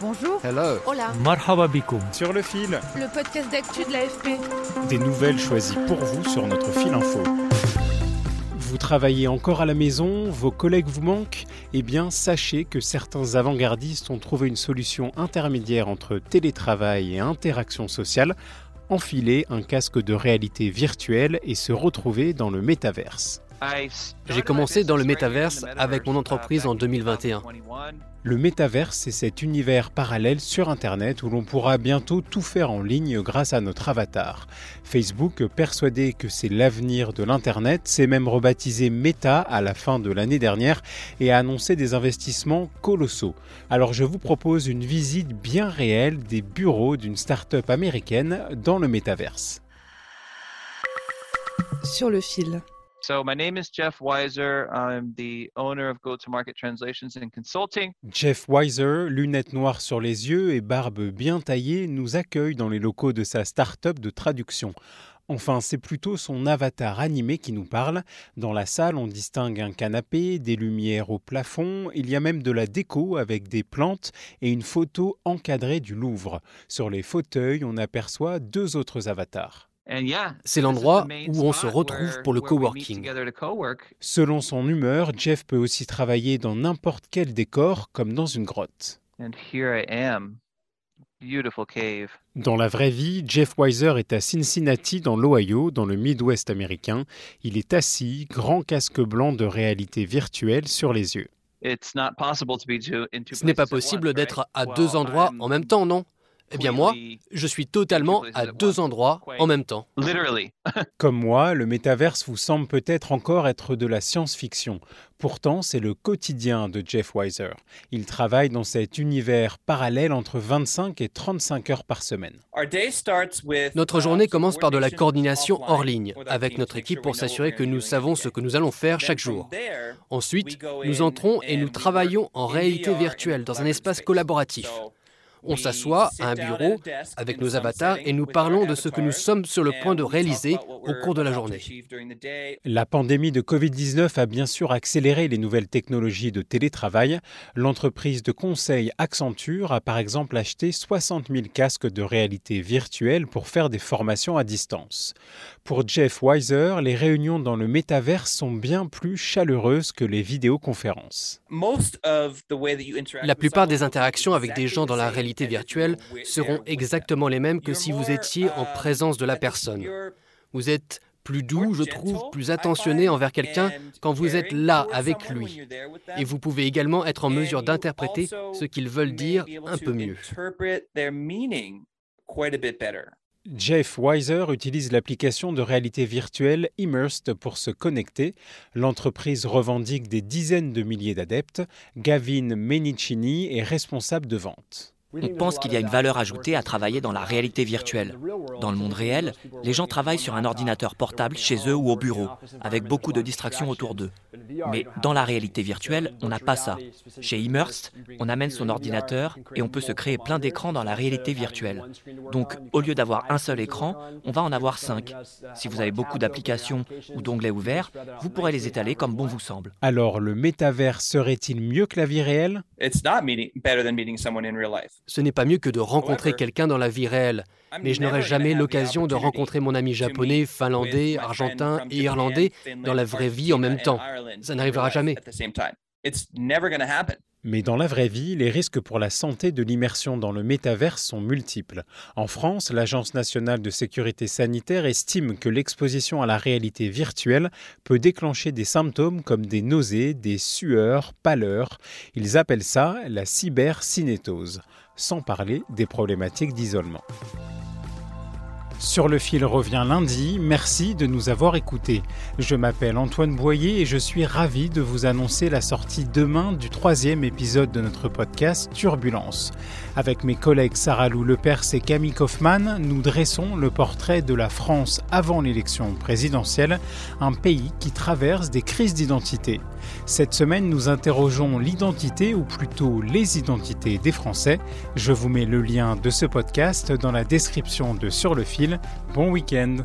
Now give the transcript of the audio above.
Bonjour. Hello. Hola. Marhaba bikoum. Sur le fil. Le podcast d'actu de l'AFP. Des nouvelles choisies pour vous sur notre fil info. Vous travaillez encore à la maison, vos collègues vous manquent Eh bien, sachez que certains avant-gardistes ont trouvé une solution intermédiaire entre télétravail et interaction sociale, enfiler un casque de réalité virtuelle et se retrouver dans le métaverse. J'ai commencé dans le métaverse avec mon entreprise en 2021. Le métaverse, c'est cet univers parallèle sur Internet où l'on pourra bientôt tout faire en ligne grâce à notre avatar. Facebook, persuadé que c'est l'avenir de l'Internet, s'est même rebaptisé Meta à la fin de l'année dernière et a annoncé des investissements colossaux. Alors je vous propose une visite bien réelle des bureaux d'une start-up américaine dans le métaverse. Sur le fil. So my name is Jeff Weiser. I'm the owner of Go-to-Market Translations and Consulting. Jeff Weiser, lunettes noires sur les yeux et barbe bien taillée, nous accueille dans les locaux de sa start-up de traduction. Enfin, c'est plutôt son avatar animé qui nous parle. Dans la salle, on distingue un canapé, des lumières au plafond, il y a même de la déco avec des plantes et une photo encadrée du Louvre. Sur les fauteuils, on aperçoit deux autres avatars. C'est l'endroit où on se retrouve pour le coworking. Selon son humeur, Jeff peut aussi travailler dans n'importe quel décor, comme dans une grotte. Dans la vraie vie, Jeff Weiser est à Cincinnati, dans l'Ohio, dans le Midwest américain. Il est assis, grand casque blanc de réalité virtuelle sur les yeux. Ce n'est pas possible d'être à deux endroits en même temps, non? Eh bien moi, je suis totalement à deux endroits en même temps. Comme moi, le métaverse vous semble peut-être encore être de la science-fiction. Pourtant, c'est le quotidien de Jeff Weiser. Il travaille dans cet univers parallèle entre 25 et 35 heures par semaine. Notre journée commence par de la coordination hors ligne avec notre équipe pour s'assurer que nous savons ce que nous allons faire chaque jour. Ensuite, nous entrons et nous travaillons en réalité virtuelle dans un espace collaboratif. On s'assoit à un bureau avec nos avatars et nous parlons de ce que nous sommes sur le point de réaliser au cours de la journée. La pandémie de Covid-19 a bien sûr accéléré les nouvelles technologies de télétravail. L'entreprise de conseil Accenture a par exemple acheté 60 000 casques de réalité virtuelle pour faire des formations à distance. Pour Jeff Weiser, les réunions dans le métaverse sont bien plus chaleureuses que les vidéoconférences. La plupart des interactions avec des gens dans la réalité virtuelle seront exactement les mêmes que si vous étiez en présence de la personne. Vous êtes plus doux, je trouve, plus attentionné envers quelqu'un quand vous êtes là avec lui. Et vous pouvez également être en mesure d'interpréter ce qu'ils veulent dire un peu mieux. Jeff Weiser utilise l'application de réalité virtuelle Immersed pour se connecter. L'entreprise revendique des dizaines de milliers d'adeptes. Gavin Menicini est responsable de vente. On pense qu'il y a une valeur ajoutée à travailler dans la réalité virtuelle. Dans le monde réel, les gens travaillent sur un ordinateur portable chez eux ou au bureau, avec beaucoup de distractions autour d'eux. Mais dans la réalité virtuelle, on n'a pas ça. Chez Immersed, on amène son ordinateur et on peut se créer plein d'écrans dans la réalité virtuelle. Donc, au lieu d'avoir un seul écran, on va en avoir cinq. Si vous avez beaucoup d'applications ou d'onglets ouverts, vous pourrez les étaler comme bon vous semble. Alors, le métavers serait-il mieux que la vie réelle? Ce n'est pas mieux que de rencontrer quelqu'un dans la vie réelle. Mais je n'aurai jamais l'occasion de rencontrer mon ami japonais, finlandais, argentin et irlandais dans la vraie vie en même temps. Ça n'arrivera jamais. Mais dans la vraie vie, les risques pour la santé de l'immersion dans le métaverse sont multiples. En France, l'Agence nationale de sécurité sanitaire estime que l'exposition à la réalité virtuelle peut déclencher des symptômes comme des nausées, des sueurs, pâleurs. Ils appellent ça la cybercinétose, sans parler des problématiques d'isolement. Sur le fil revient lundi, merci de nous avoir écoutés. Je m'appelle Antoine Boyer et je suis ravi de vous annoncer la sortie demain du troisième épisode de notre podcast Turbulence. Avec mes collègues Sarah Lou Lepers et Camille Kaufmann, nous dressons le portrait de la France avant l'élection présidentielle, un pays qui traverse des crises d'identité. Cette semaine, nous interrogeons l'identité, ou plutôt les identités des Français. Je vous mets le lien de ce podcast dans la description de Sur le fil Bon week-end.